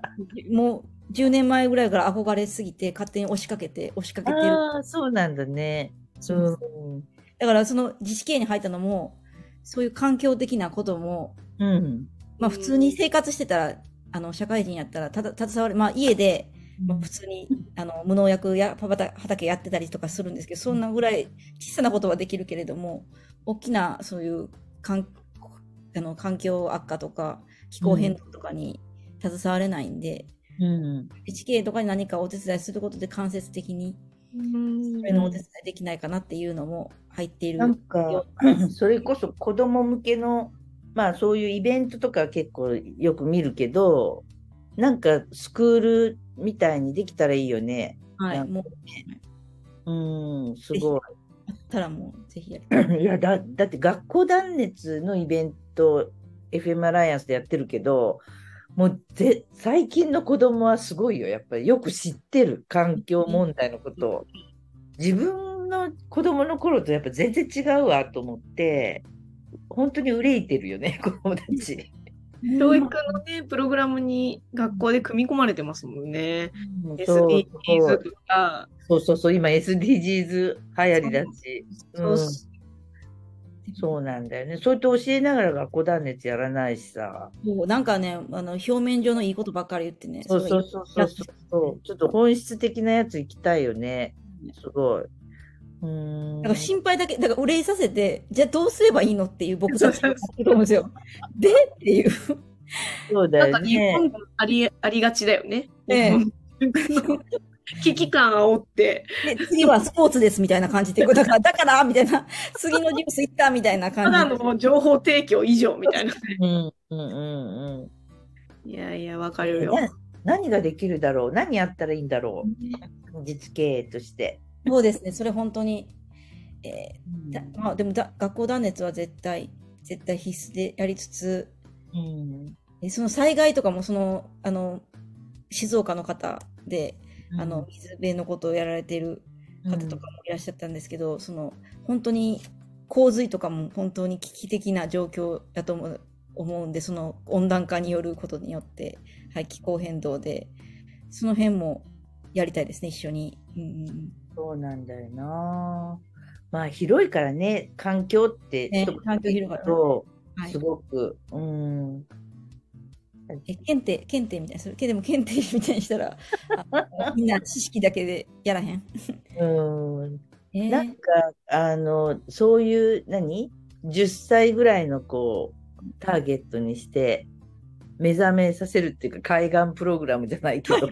もう10年前ぐらいから憧れすぎて勝手に押しかけて押しかけてる。ああ、そうなんだね。そううん。だからその自治系に入ったのもそういう環境的なことも、うん。まあ、普通に生活してたらあの社会人やったらただ携わる、まあ、家で、まあ、普通にあの無農薬やパパタ畑やってたりとかするんですけどそんなぐらい小さなことはできるけれども大きなそういう環あの環境悪化とか気候変動とかに携われないんで、うん。自治系とかに何かお手伝いすることで間接的にうんそれのお手伝いできないかなっていうのも入っている。なんか、それこそ子供向けの、まあそういうイベントとか結構よく見るけど、なんかスクールみたいにできたらいいよね。はい、もううん、すごい。あったらもうぜひやり。<laughs> いやだ、だって学校断熱のイベント、FM アライアンスでやってるけど、もうぜ最近の子供はすごいよ。やっぱりよく知ってる環境問題のことを。自分の子供の頃とやっぱ全然違うわと思って、本当に憂いてるよね、<laughs> 子供たち。教育のね、プログラムに学校で組み込まれてますもんね。そう SDGs とか、そうそうそう、今 SDGs 流行りだし。うんそうそうなんだよね。そうやって教えながら学校断熱やらないしさ。もうなんかね、あの表面上のいいことばっかり言ってね。そうそうそうそうそう。ちょっと本質的なやつ行きたいよね。すごい。うーん。だから心配だけ、だから憂いさせて、じゃあどうすればいいのっていう僕たちが思うんですよ。でっていう。そうだなんか日よね。本ありありがちだよね。え危機感煽って、で、次はスポーツですみたいな感じで、だから、だからみたいな、<laughs> 次のニュース行ったみたいなた感じで。だの情報提供以上みたいな。うんうんうんうん。いやいや、わかるよ。な何ができるだろう？何やったらいいんだろう？自治経営として。そうですね、それ本当に。えーだまあ、でもだ学校断熱は絶対、絶対必須でやりつつ、うんえその災害とかもその、あの、静岡の方で、あの、水辺のことをやられている方とかもいらっしゃったんですけど、その、本当に洪水とかも本当に危機的な状況だと思う思うんで、その温暖化によることによって、はい、気候変動で、その辺もやりたいですね、一緒に。うんうんうん。そうなんだよな。まあ広いからね、環境ってね環境広いからねとはい。すごく、うん、え、検定、検定みたいな、それ、け <laughs> でも検定みたいにしたら、あ <laughs> みんな知識だけでやらへん。<laughs> うん、えーなんか、あの、そういう、何 ?10 歳ぐらいの子をターゲットにして、目覚めさせるっていうか、海岸プログラムじゃないけど。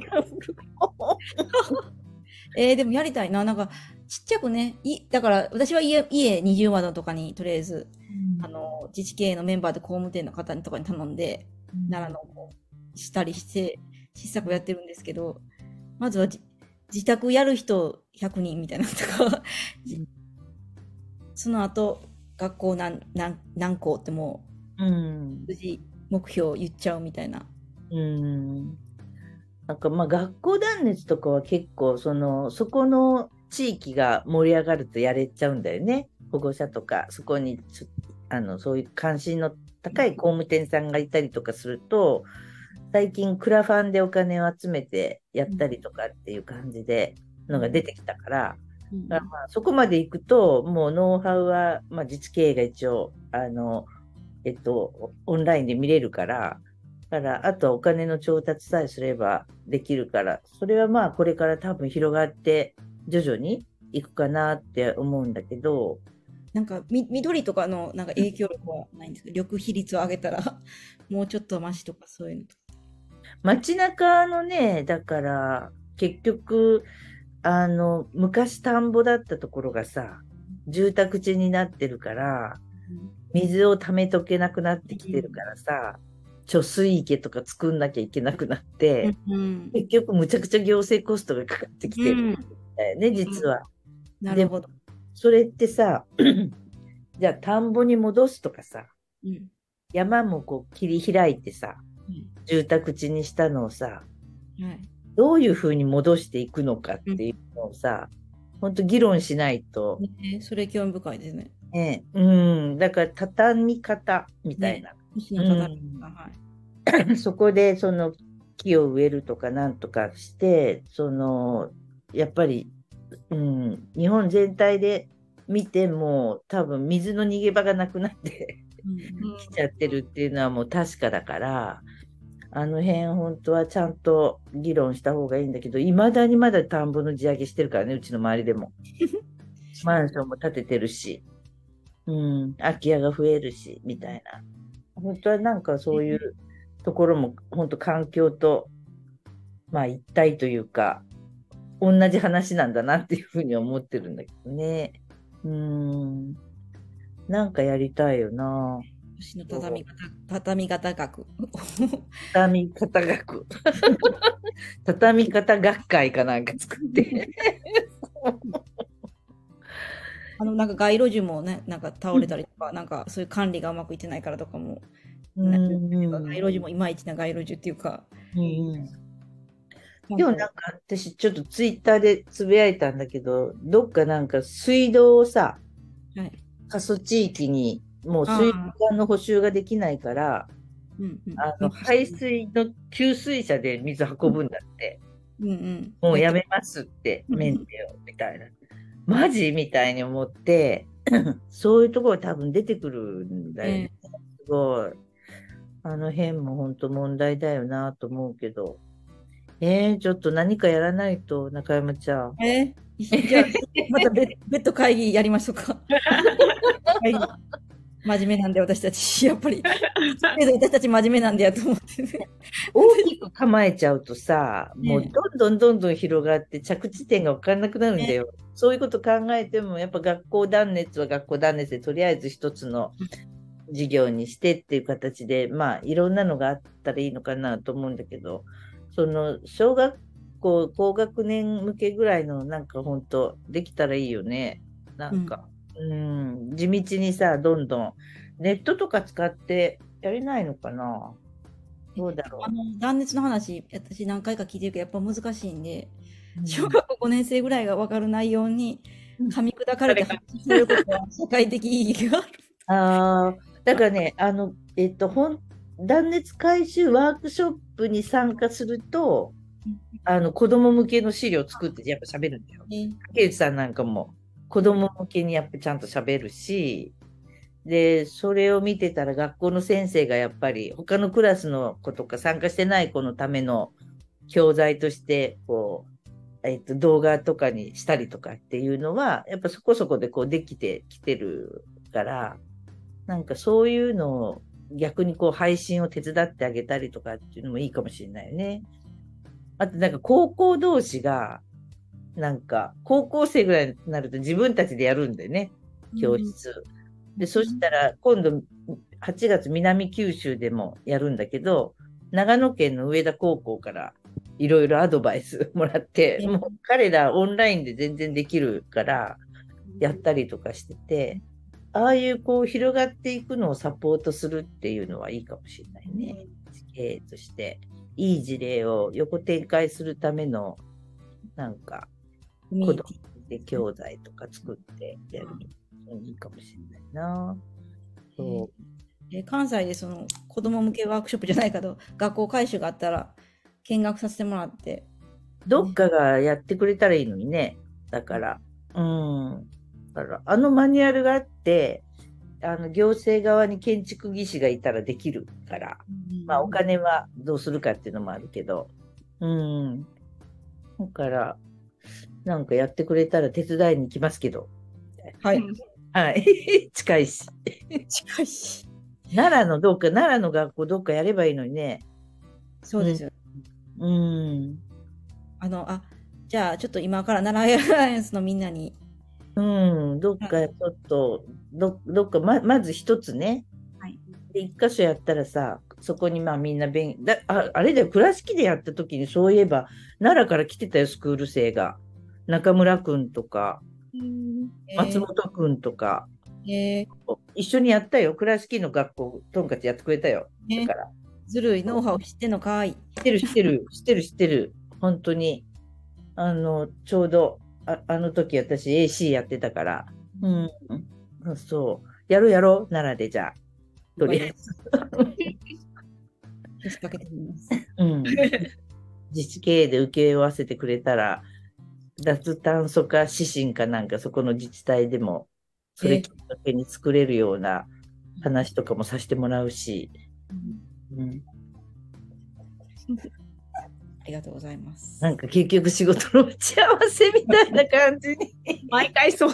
えーでもやりたいな。なんか、ちっちゃくね、いだから、私は家、家20窓とかに、とりあえず、あの、自治系のメンバーで工務店の方とかに頼んで、奈良のこうしたりして、小さくやってるんですけど、まずはじ自宅やる人100人みたいなのとか、じその後、学校何何何校ってもうんう、無事目標言っちゃうみたいな。うん。なんかまあ学校断熱とかは結構そのそこの地域が盛り上がるとやれちゃうんだよね。保護者とかそこにあのそういう関心の高い工務店さんがいたりとかすると最近クラファンでお金を集めてやったりとかっていう感じでのが出てきたから、だからまあそこまで行くともうノウハウは、まあ、自治経営が一応あの、えっと、オンラインで見れるから。だから、あとはお金の調達さえすればできるから、それはまあこれから多分広がって徐々にいくかなって思うんだけど、なんかみ緑とかのなんか影響力はないんですか？<laughs> 緑比率を上げたら <laughs> もうちょっとマシとかそういうのとか。街中のね、だから結局、あの、昔田んぼだったところがさ、住宅地になってるから、水を溜めとけなくなってきてるからさ、貯水池とか作んなきゃいけなくなって、うん結局むちゃくちゃ行政コストがかかってきてるんだよね、実は。なるほど。それってさ、じゃあ田んぼに戻すとかさ、うん。山もこう切り開いてさ、うん。住宅地にしたのをさ、はい。どういうふうに戻していくのかっていうのをさ、本当議論しないと、ねそれ興味深いですね。ね、うん、だから畳み方みたいな。<clears throat> そこでその木を植えるとかなんとかして、その、やっぱり、うん、日本全体で見ても多分水の逃げ場がなくなってうんきちゃってるっていうのはもう確かだから、あの辺本当はちゃんと議論した方がいいんだけど、いまだにまだ田んぼの地上げしてるからね、うちの周りでも。<laughs> マンションも建ててるし、うん、空き家が増えるし、みたいな。本当はなんかそういうところも本当環境と、まあ一体というか、同じ話なんだなっていうふうに思ってるんだけどね。うん。なんかやりたいよな。西の畳型畳型学。畳み方学。<laughs> 畳み方学会かなんか作って。<laughs> あのなんか街路樹もね、なんか倒れたりとか、なんかそういう管理がうまくいってないからとかも、うん街路樹もいまいちな街路樹っていうか。うんでもなんか私ちょっとツイッターでつぶやいたんだけど、どっかなんか水道をさ、はい過疎地域にもう水管の補修ができないから、うんうんあの排水の給水車で水運ぶんだって。うんうん、もうやめますって、うんメンテを、みたいな。マジみたいに思って、<clears throat> そういうところ多分出てくるんだよね。すごい。あの辺も本当問題だよなと思うけど。えー、ちょっと何かやらないと、中山ちゃん。えー、じゃあ、<laughs> またベベッド会議やりましょうか。会議真面目なんで、私たち。やっぱり。私たち真面目なんでやと思ってね。大きく構えちゃうとさ、ねもうどんどんどんどん広がって着地点が分かんなくなるんだよ。そういうこと考えても、やっぱ学校断熱は学校断熱で、とりあえず一つの授業にしてっていう形で、まあ、いろんなのがあったらいいのかなと思うんだけど、その、小学校高学年向けぐらいのなんか本当できたらいいよね。なんか、うん、地道にさ、どんどん、ネットとか使ってやれないのかな。どうだろう。あ。の、断熱の話、私何回か聞いてるけど、やっぱ難しいんで、うん。小学校5年生ぐらいが分かる内容にうん。噛み砕かれて発信することは社会的意義がある。ああ、だからね、あの、えっと、本、断熱回収ワークショップに参加すると、あの、子供向けの資料作ってやっぱ喋るんだよ。竹内さんなんかも子供向けにやっぱちゃんと喋るし、で、それを見てたら学校の先生がやっぱり他のクラスの子とか参加してない子のための教材として、こう、えっと、動画とかにしたりとかっていうのは、やっぱそこそこでこうできてきてるから、なんかそういうのを逆にこう配信を手伝ってあげたりとかっていうのもいいかもしれないよね。あとなんか高校同士が、なんか高校生ぐらいになると自分たちでやるんだよね、教室。で、そしたら今度8月南九州でもやるんだけど、長野県の上田高校からいろいろアドバイスもらって、うん。もう彼らオンラインで全然できるから、やったりとかしてて、ああいうこう広がっていくのをサポートするっていうのはいいかもしれないね。経営として。いい事例を横展開するための、なんか、子供で教材とか作ってやるのいいかもしれないな。そえー関西でその子供向けワークショップじゃないけど、<laughs> 学校改修があったら見学させてもらって、う。どっかがやってくれたらいいのにね。だから、うん。だから、あのマニュアルがあって、あの、行政側に建築技師がいたらできるから、まあ、お金はどうするかっていうのもあるけど、うん。だから、なんかやってくれたら手伝いに行きますけど、はい。はい。<laughs> 近いし。近いし。奈良のどっか、奈良の学校どっかやればいいのにね。そうですよ。うん。あの、あ、じゃあちょっと今から奈良エアライアンスのみんなに、うん。どっかちょっと、どどっかま、まず一つね。はい。で、一箇所やったらさ、そこにまあみんな勉だあ、あれだよ、倉敷でやった時にそういえば、奈良から来てたよ、スクール生が。中村くんとか、松本くんとか、えー一緒にやったよ。倉敷の学校、とんかつやってくれたよ。えだから。ずるいノウハウ知ってんのかい。知ってる、知ってる、知ってる、知ってる。本当に。あの、ちょうど、ああの時私 AC やってたから。うん。そうそう。やろうやろう、奈良でじゃあ。とりあえず。けしかけてみます。うん。自治経営で請け負わせてくれたら、脱炭素化指針かなんかそこの自治体でも、それきっかけに作れるような話とかもさせてもらうし。うん。ありがとうございます。なんか結局仕事の打ち合わせみたいな感じに。毎回そう、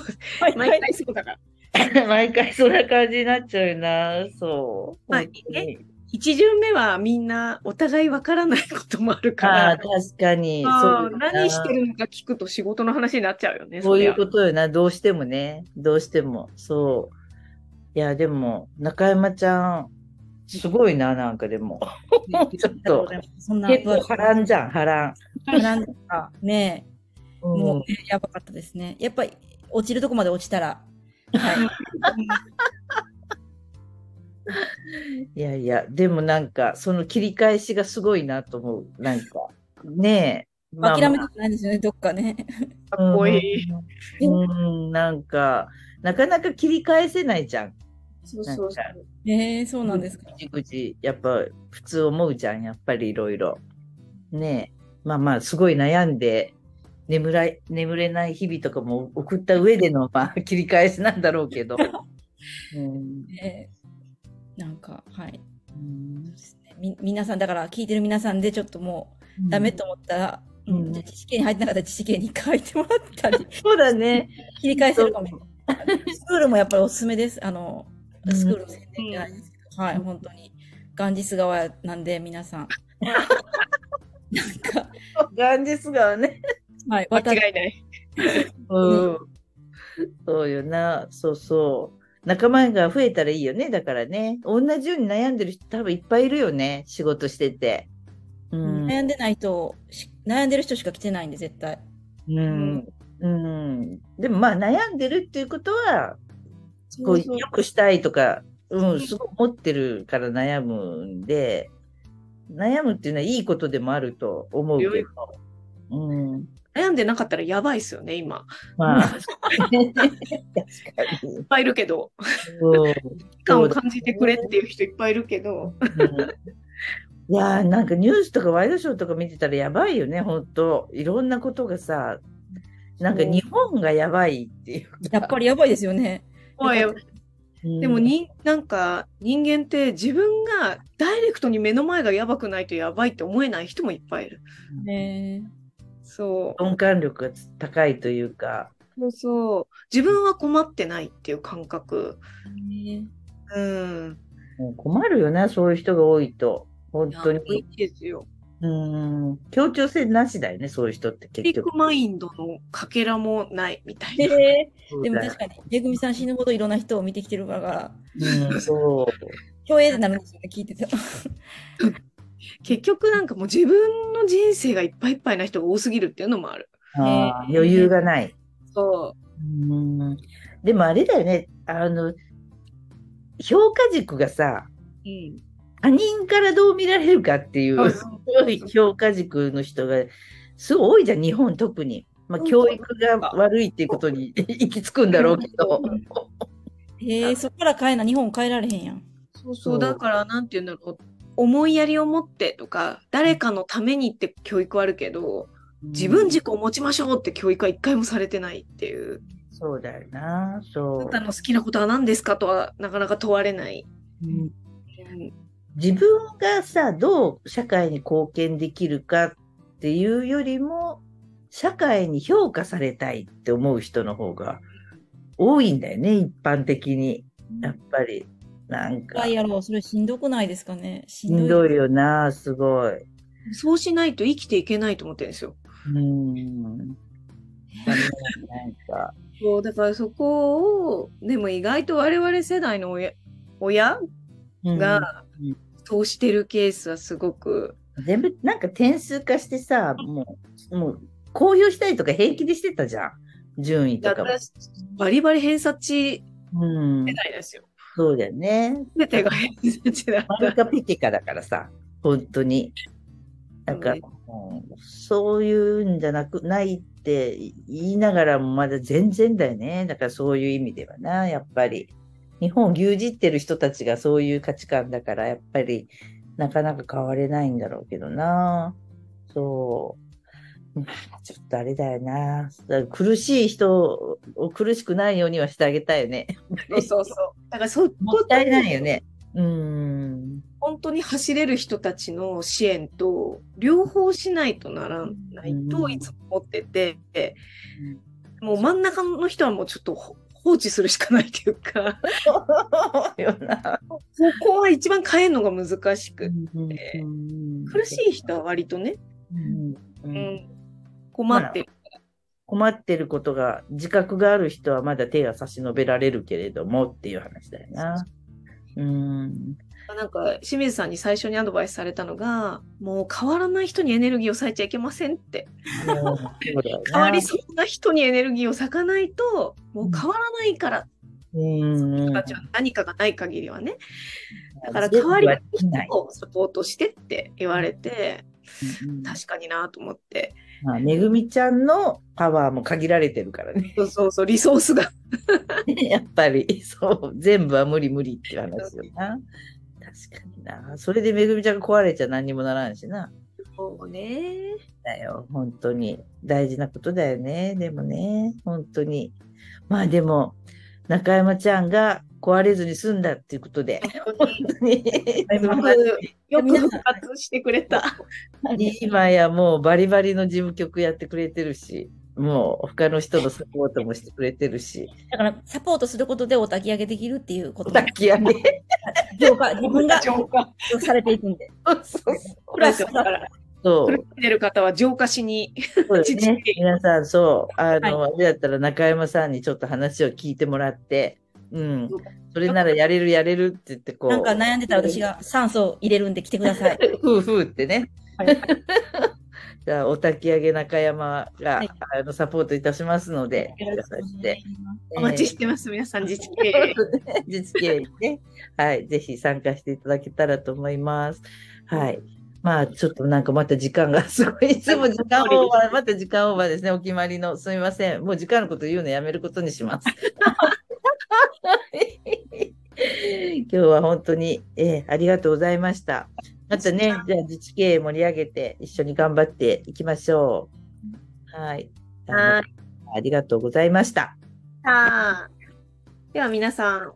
毎回そうだから。<laughs> 毎回そんな感じになっちゃうよな。そう。はい本当に一巡目はみんなお互いわからないこともあるかああ、ら。確かに。あそうー何してるのか聞くと仕事の話になっちゃうよね。そういうと。ことよな。どうしてもね。どうしても。そう。いや、でも、中山ちゃん、すごいな、なんかでも。<laughs> ちょっと、そんな結構波乱じゃん、波乱。なんかね、うんもう、ね、やばかったですね。やっぱり落ちるとこまで落ちたら、はい。<laughs> いやいや、でもなんか、その切り返しがすごいなと思う。なんか、ねえ。まあまあ諦めたくないんですよね、どっかね。かっこいい。うん、うんなんか、なかなか切り返せないじゃん。そうそうそう。えー、そうなんですか。ぐちぐち、やっぱ普通思うじゃん、やっぱりいろいろ。ねえ。まあまあ、すごい悩んで、眠らい、眠れない日々とかも送った上での、まあ、<laughs> 切り返しなんだろうけど。<laughs> うんえーなんか、はい。うんみ皆さん、だから聞いてる皆さんでちょっともうダメと思ったら、うんうん知識に入ってなかったら知識に書いてもらったり、そうだね。切り返せるかも。スクールもやっぱりおすすめです。あの、うんスクールの宣伝じゃないですけど、はい、本当に。ガンジス川なんで、皆さん。なんか、ガンジス川ね。はい、間渡違いない。うん。そうよな。そうそう。仲間が増えたらいいよね。だからね。同じように悩んでる人多分いっぱいいるよね。仕事してて。うん。悩んでない人し、悩んでる人しか来てないんで、絶対。うん。うん。でもまあ悩んでるっていうことは、こう、良くしたいとか、うん、すごい思ってるから悩むんで、悩むっていうのはいいことでもあると思うけど。うん。悩んでなかったらやばいっすよね、今。まあ。いっぱいいるけど、期間を感じてくれっていう人いっぱいいるけど、いやーなんかニュースとかワイドショーとか見てたらやばいよね、本当いろんなことがさ、なんか日本がやばいっていうか。やっぱりやばいですよね。おいよかっうんでもに、なんか人間って自分がダイレクトに目の前がやばくないとやばいって思えない人もいっぱいいる。ねそう。鈍感力が高いというか、そうそう。自分は困ってないっていう感覚。ねうん。困るよな、そういう人が多いと。本当いいに。ですよ。うん。協調性なしだよね、そういう人ってビ結局。マインドのかけらもないみたいな。でそうだよでも確かに、めぐみさん死ぬほどいろんな人を見てきてるから、うん、そう。共栄ってなるんですよね、聞いてた。<laughs> 結局なんかもう自分の人生がいっぱいいっぱいな人が多すぎるっていうのもある。あー余裕がない。そうんでもあれだよね、あの、評価軸がさ、うん。他人からどう見られるかっていう、うんすごい評価軸の人が、すごい多いじゃん、日本特に。まあ、うん教育が悪いっていうことに <laughs> 行き着くんだろうけど。へえ、そっから変えな、日本変えられへんやん。そうそう、だから、なんて言うんだろう。思いやりを持ってとか、誰かのためにって教育はあるけど、自分軸を持ちましょうって教育は一回もされてないっていう。そうだよな、あそなたの好きなことは何ですかとはなかなか問われない。うん自分がさ、どう社会に貢献できるかっていうよりも、社会に評価されたいって思う人の方が多いんだよね、一般的に。やっぱり、なんか、はいやろう、それしんどくないですかね。ししんどいよな、すごい。そうしないと生きていけないと思ってるんですよ。うん。なんか、<laughs> そうだからそこを、でも意外と我々世代の親親うんがうんそうしてるケースはすごく、全部なんか点数化してさ、もう、もう公表したりとか平気でしてたじゃん。順位とかバリバリ偏差値うん世。代ですよ。そうだよね。すべてが偏差値だった。マルカピティカだからさ、本当に。なんか、うんうんそういうんじゃなく、ないって言いながらもまだ全然だよね。だからそういう意味ではな、やっぱり。日本を牛耳ってる人たちがそういう価値観だから、やっぱりなかなか変われないんだろうけどな。そう。まあ、ちょっとあれだよな。苦しい人を苦しくないようにはしてあげたいよね。そうそうそう。だからそもったいないよね。うん。本当に走れる人たちの支援と両方しないとならないとうんいつも思ってて、もう真ん中の人はもうちょっとほ放置するしかないというか、よな。ここは一番変えるのが難しく、うん苦しい人は割とね、うんううんん、困ってる。困ってることが、自覚がある人はまだ手が差し伸べられるけれどもっていう話だよな。うん。なんか清水さんに最初にアドバイスされたのが、もう変わらない人にエネルギーを割いちゃいけませんって。変わりそうな人にエネルギーを割かないと、もう変わらないから、うん。何かがない限りはね。だから代わりない。をサポートしてって言われて、うん確かになと思って。まあ、めぐみちゃんのパワーも限られてるからね。そうそうそう、リソースが。<laughs> やっぱり、そう、全部は無理無理って話よな。確かにな。それでめぐみちゃんが壊れちゃ何にもならんしな。そうね。だよ、本当に。大事なことだよね。でもね、本当に。まあでも、中山ちゃんが壊れずに済んだっていうことで、本当に。よく復活してくれた。今やもうバリバリの事務局やってくれてるし、もう他の人のサポートもしてくれてるし、だから、サポートすることでお焚き上げできるっていうこと抱き上げ？<laughs> 浄化、自分が浄化。されていくんで。そうそうプラス、だから、そう苦しんでる方は浄化しに。そうですね。皆さん、そう、あの、はあれだったら中山さんにちょっと話を聞いてもらって、うん。それならやれるやれるって言って、こう。なんか悩んでたら私が酸素を入れるんで来てください。<laughs> ふうふうってね。はい <laughs> じゃあ、お焚き上げ中山が、はいあのサポートいたしますので、お待ちしてます、皆さん、自治経営。<laughs> 実経にね、はい、ぜひ参加していただけたらと思います。はい。まあ、ちょっとなんかまた時間がすごい、いつも時間オーバー、<laughs> また時間オーバーですね、お決まりの。すみません。もう時間のこと言うのやめることにします。<laughs> 今日は本当に、えーありがとうございました。またね、じゃあ自治経営盛り上げて一緒に頑張っていきましょう。はい。はい。ありがとうございました。さあでは皆さん、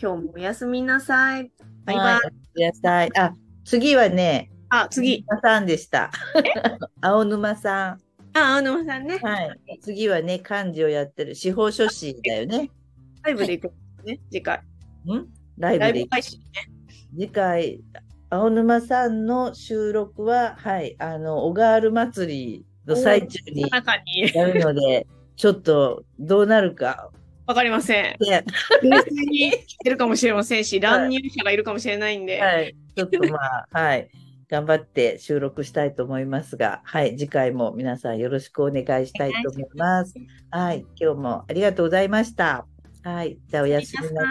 今日もおやすみなさい。バイバイ。はい。おやすみなさい。あ、次はね、あ、次。青沼さんでした。青沼さん。あ、青沼さんね。はい。次はね、漢字をやってる司法書士だよね。ライブで行くんですね、次回。ん？ライラブで。イブ配信ね。次回、青沼さんの収録は、はい、あの、小川る祭りの最中に。やるので、ちょっとどうなるか。わかりません。で冷静に来てるかもしれませんし、乱入者がいるかもしれないんで。はい。ちょっとまあ、はい。頑張って収録したいと思いますが、はい。次回も皆さんよろしくお願いしたいと思います。はい。今日もありがとうございました。はい。じゃあおやすみな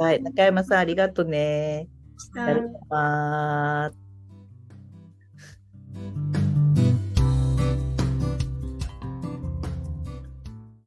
さい。中山さんありがとうね。し